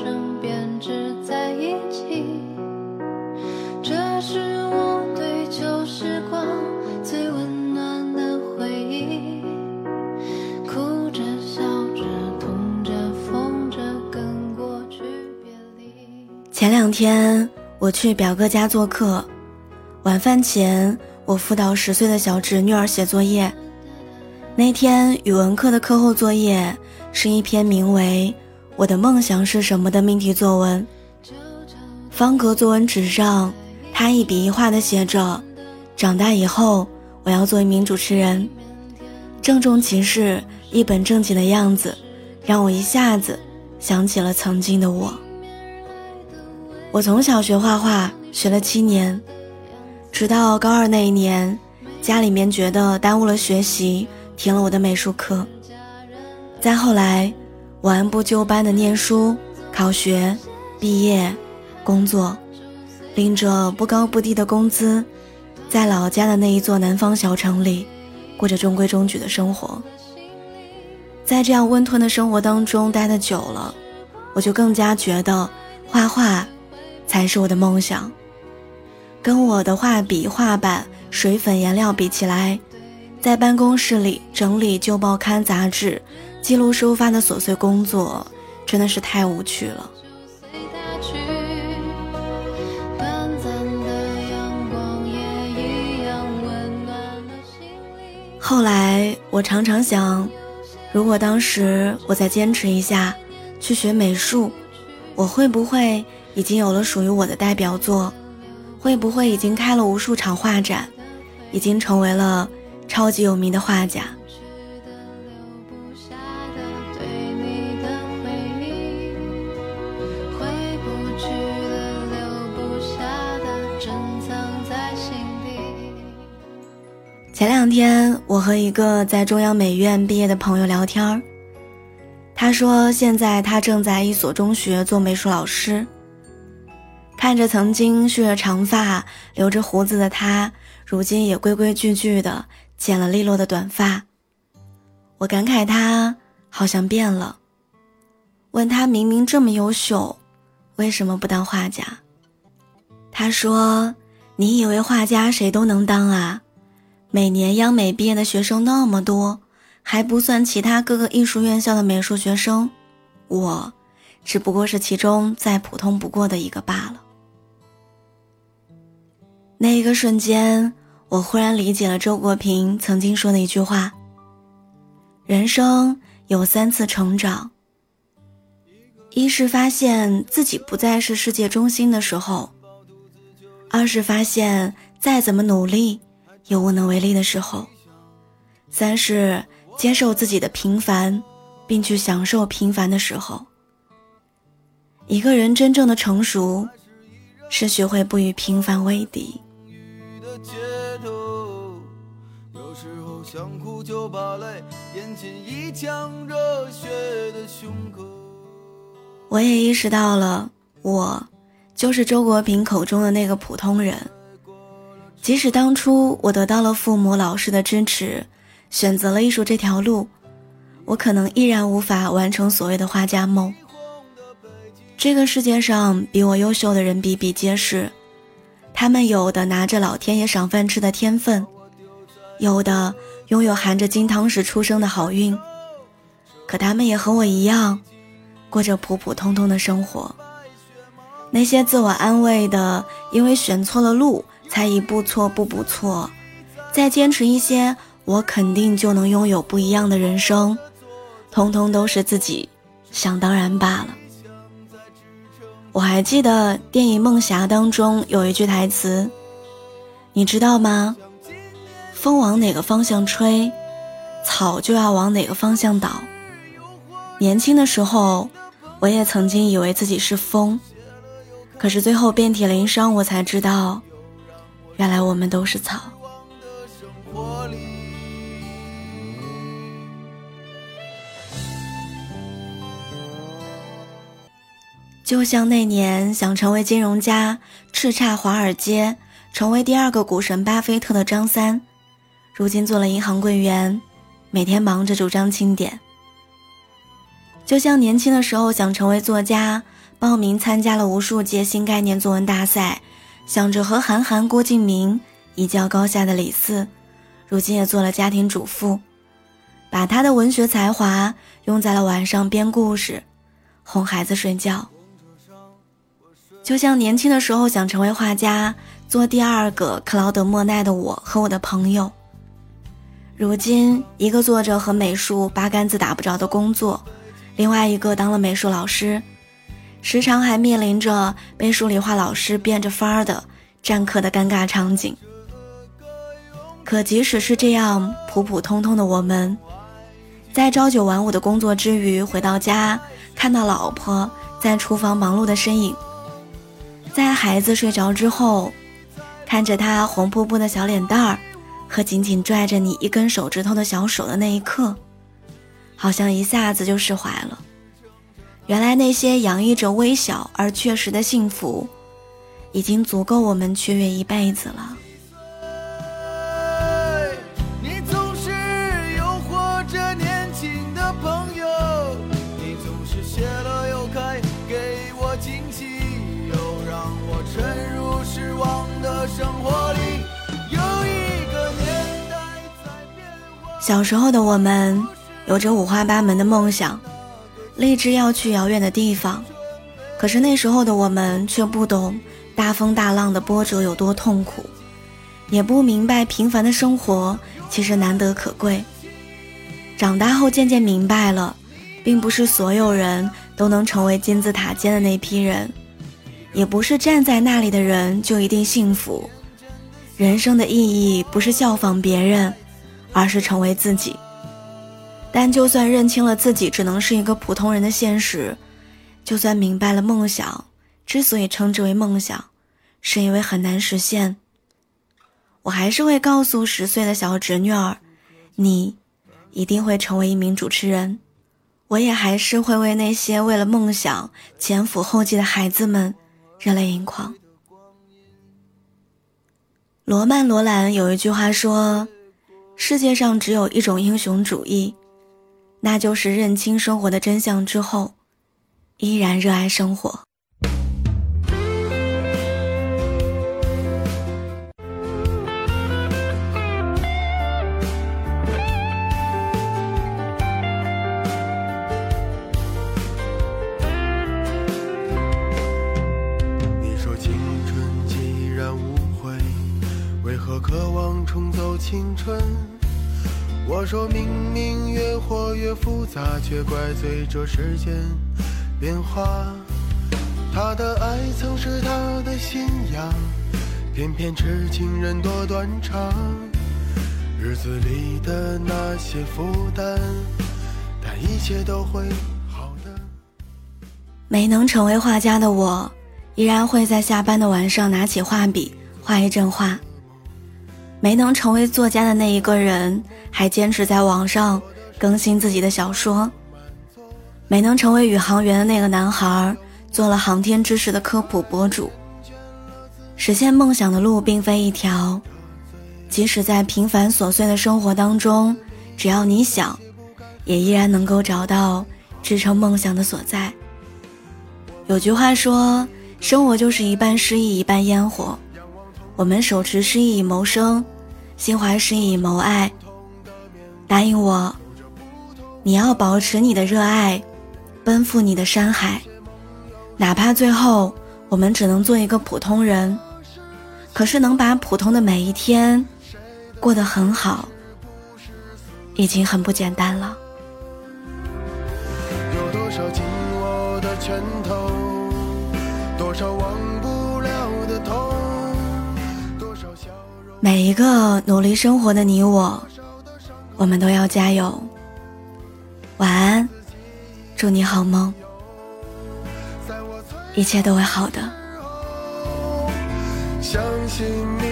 身边只在一起。这是我对旧时光最温暖的回忆。哭着笑着痛着疯着跟过去别离前两天我去表哥家做客晚饭前我辅导十岁的小侄女儿写作业。那天语文课的课后作业是一篇名为我的梦想是什么》的命题作文。方格作文纸上，他一笔一画地写着：“长大以后，我要做一名主持人。”郑重其事、一本正经的样子，让我一下子想起了曾经的我。我从小学画画，学了七年，直到高二那一年，家里面觉得耽误了学习。停了我的美术课。再后来，我按部就班的念书、考学、毕业、工作，领着不高不低的工资，在老家的那一座南方小城里，过着中规中矩的生活。在这样温吞的生活当中待得久了，我就更加觉得画画才是我的梦想。跟我的画笔、画板、水粉、颜料比起来，在办公室里整理旧报刊杂志，记录收发的琐碎工作，真的是太无趣了。后来我常常想，如果当时我再坚持一下，去学美术，我会不会已经有了属于我的代表作？会不会已经开了无数场画展，已经成为了？超级有名的画家。前两天，我和一个在中央美院毕业的朋友聊天，他说现在他正在一所中学做美术老师。看着曾经蓄着长发、留着胡子的他，如今也规规矩矩的。剪了利落的短发，我感慨他好像变了。问他明明这么优秀，为什么不当画家？他说：“你以为画家谁都能当啊？每年央美毕业的学生那么多，还不算其他各个艺术院校的美术学生，我只不过是其中再普通不过的一个罢了。”那一个瞬间。我忽然理解了周国平曾经说的一句话：“人生有三次成长，一是发现自己不再是世界中心的时候；二是发现再怎么努力也无能为力的时候；三是接受自己的平凡，并去享受平凡的时候。一个人真正的成熟，是学会不与平凡为敌。”想哭就把泪咽进一腔热血的胸口。我也意识到了，我就是周国平口中的那个普通人。即使当初我得到了父母、老师的支持，选择了艺术这条路，我可能依然无法完成所谓的画家梦。这个世界上比我优秀的人比比皆是，他们有的拿着老天爷赏饭吃的天分，有的。拥有含着金汤匙出生的好运，可他们也和我一样，过着普普通通的生活。那些自我安慰的，因为选错了路才一步错步步错，再坚持一些，我肯定就能拥有不一样的人生，通通都是自己想当然罢了。我还记得电影《梦侠》当中有一句台词，你知道吗？风往哪个方向吹，草就要往哪个方向倒。年轻的时候，我也曾经以为自己是风，可是最后遍体鳞伤，我才知道，原来我们都是草。就像那年想成为金融家，叱咤华尔街，成为第二个股神巴菲特的张三。如今做了银行柜员，每天忙着主张清点。就像年轻的时候想成为作家，报名参加了无数届新概念作文大赛，想着和韩寒、郭敬明一较高下的李四，如今也做了家庭主妇，把他的文学才华用在了晚上编故事，哄孩子睡觉。就像年轻的时候想成为画家，做第二个克劳德·莫奈的我和我的朋友，如今一个做着和美术八竿子打不着的工作，另外一个当了美术老师，时常还面临着被数理化老师变着法儿的占课的尴尬场景。可即使是这样普普通通的我们，在朝九晚五的工作之余，回到家看到老婆在厨房忙碌的身影。在孩子睡着之后，看着他红扑扑的小脸蛋儿和紧紧拽着你一根手指头的小手的那一刻，好像一下子就释怀了。原来那些洋溢着微小而确实的幸福，已经足够我们雀跃一辈子了。你总是诱惑着年轻的朋友，你总是谢了又开，给我惊喜，又让我沉入失望的生活小时候的我们，有着五花八门的梦想，立志要去遥远的地方。可是那时候的我们却不懂大风大浪的波折有多痛苦，也不明白平凡的生活其实难得可贵。长大后渐渐明白了，并不是所有人都能成为金字塔尖的那批人，也不是站在那里的人就一定幸福。人生的意义不是效仿别人。而是成为自己。但就算认清了自己只能是一个普通人的现实，就算明白了梦想之所以称之为梦想，是因为很难实现，我还是会告诉十岁的小侄女儿：“你一定会成为一名主持人。”我也还是会为那些为了梦想前赴后继的孩子们热泪盈眶。罗曼·罗兰有一句话说。世界上只有一种英雄主义，那就是认清生活的真相之后，依然热爱生活。渴望重走青春？我说明明越活越复杂，却怪罪这时间变化。他的爱曾是他的信仰，偏偏痴情人多断肠。日子里的那些负担，但一切都会好的。没能成为画家的我，依然会在下班的晚上拿起画笔画一阵画。没能成为作家的那一个人，还坚持在网上更新自己的小说。没能成为宇航员的那个男孩，做了航天知识的科普博主。实现梦想的路并非一条，即使在平凡琐碎的生活当中，只要你想，也依然能够找到支撑梦想的所在。有句话说，生活就是一半诗意，一半烟火。我们手持诗意以谋生，心怀诗意谋爱。答应我，你要保持你的热爱，奔赴你的山海，哪怕最后我们只能做一个普通人，可是能把普通的每一天过得很好，已经很不简单了。有多少紧握的拳头，多少忘每一个努力生活的你我，我们都要加油。晚安，祝你好梦，一切都会好的。相信你